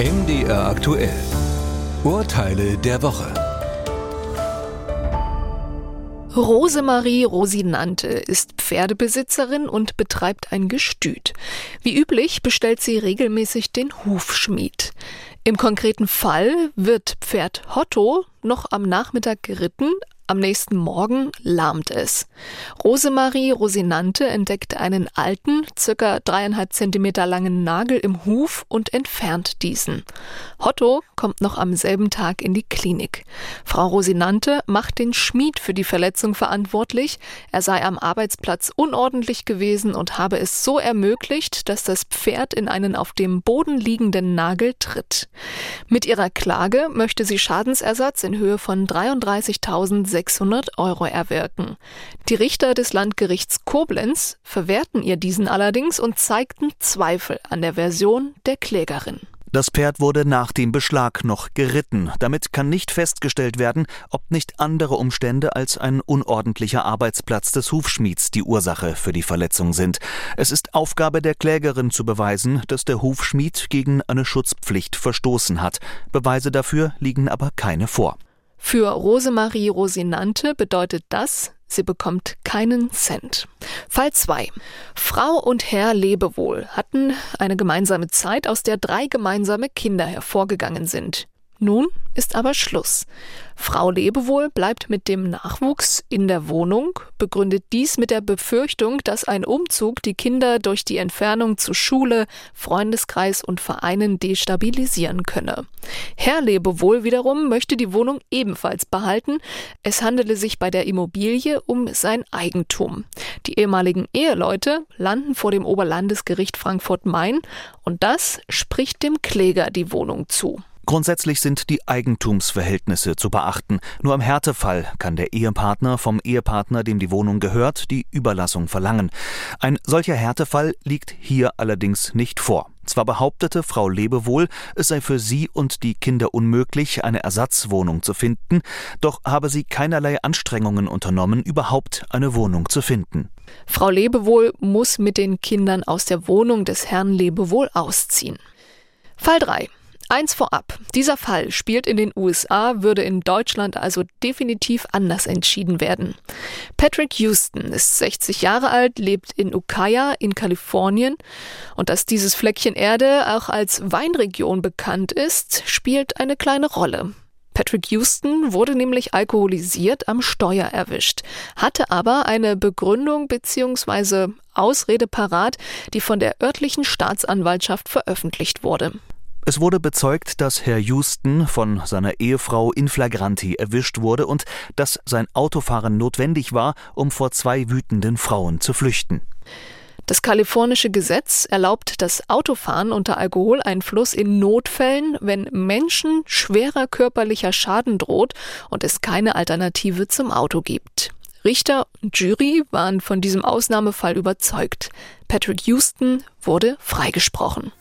MDR aktuell. Urteile der Woche. Rosemarie Rosinante ist Pferdebesitzerin und betreibt ein Gestüt. Wie üblich bestellt sie regelmäßig den Hufschmied. Im konkreten Fall wird Pferd Hotto noch am Nachmittag geritten, am nächsten Morgen lahmt es. Rosemarie Rosinante entdeckt einen alten, circa dreieinhalb Zentimeter langen Nagel im Huf und entfernt diesen. Hotto kommt noch am selben Tag in die Klinik. Frau Rosinante macht den Schmied für die Verletzung verantwortlich. Er sei am Arbeitsplatz unordentlich gewesen und habe es so ermöglicht, dass das Pferd in einen auf dem Boden liegenden Nagel tritt. Mit ihrer Klage möchte sie Schadensersatz in Höhe von 33.600 600 Euro erwirken. Die Richter des Landgerichts Koblenz verwehrten ihr diesen allerdings und zeigten Zweifel an der Version der Klägerin. Das Pferd wurde nach dem Beschlag noch geritten. Damit kann nicht festgestellt werden, ob nicht andere Umstände als ein unordentlicher Arbeitsplatz des Hufschmieds die Ursache für die Verletzung sind. Es ist Aufgabe der Klägerin zu beweisen, dass der Hufschmied gegen eine Schutzpflicht verstoßen hat. Beweise dafür liegen aber keine vor. Für Rosemarie Rosinante bedeutet das, sie bekommt keinen Cent. Fall 2. Frau und Herr Lebewohl hatten eine gemeinsame Zeit, aus der drei gemeinsame Kinder hervorgegangen sind. Nun ist aber Schluss. Frau Lebewohl bleibt mit dem Nachwuchs in der Wohnung, begründet dies mit der Befürchtung, dass ein Umzug die Kinder durch die Entfernung zu Schule, Freundeskreis und Vereinen destabilisieren könne. Herr Lebewohl wiederum möchte die Wohnung ebenfalls behalten. Es handele sich bei der Immobilie um sein Eigentum. Die ehemaligen Eheleute landen vor dem Oberlandesgericht Frankfurt-Main und das spricht dem Kläger die Wohnung zu. Grundsätzlich sind die Eigentumsverhältnisse zu beachten. Nur im Härtefall kann der Ehepartner vom Ehepartner, dem die Wohnung gehört, die Überlassung verlangen. Ein solcher Härtefall liegt hier allerdings nicht vor. Zwar behauptete Frau Lebewohl, es sei für sie und die Kinder unmöglich, eine Ersatzwohnung zu finden, doch habe sie keinerlei Anstrengungen unternommen, überhaupt eine Wohnung zu finden. Frau Lebewohl muss mit den Kindern aus der Wohnung des Herrn Lebewohl ausziehen. Fall 3. Eins vorab. Dieser Fall spielt in den USA, würde in Deutschland also definitiv anders entschieden werden. Patrick Houston ist 60 Jahre alt, lebt in Ukiah in Kalifornien und dass dieses Fleckchen Erde auch als Weinregion bekannt ist, spielt eine kleine Rolle. Patrick Houston wurde nämlich alkoholisiert am Steuer erwischt, hatte aber eine Begründung bzw. Ausrede parat, die von der örtlichen Staatsanwaltschaft veröffentlicht wurde. Es wurde bezeugt, dass Herr Houston von seiner Ehefrau in flagranti erwischt wurde und dass sein Autofahren notwendig war, um vor zwei wütenden Frauen zu flüchten. Das kalifornische Gesetz erlaubt das Autofahren unter Alkoholeinfluss in Notfällen, wenn Menschen schwerer körperlicher Schaden droht und es keine Alternative zum Auto gibt. Richter und Jury waren von diesem Ausnahmefall überzeugt. Patrick Houston wurde freigesprochen.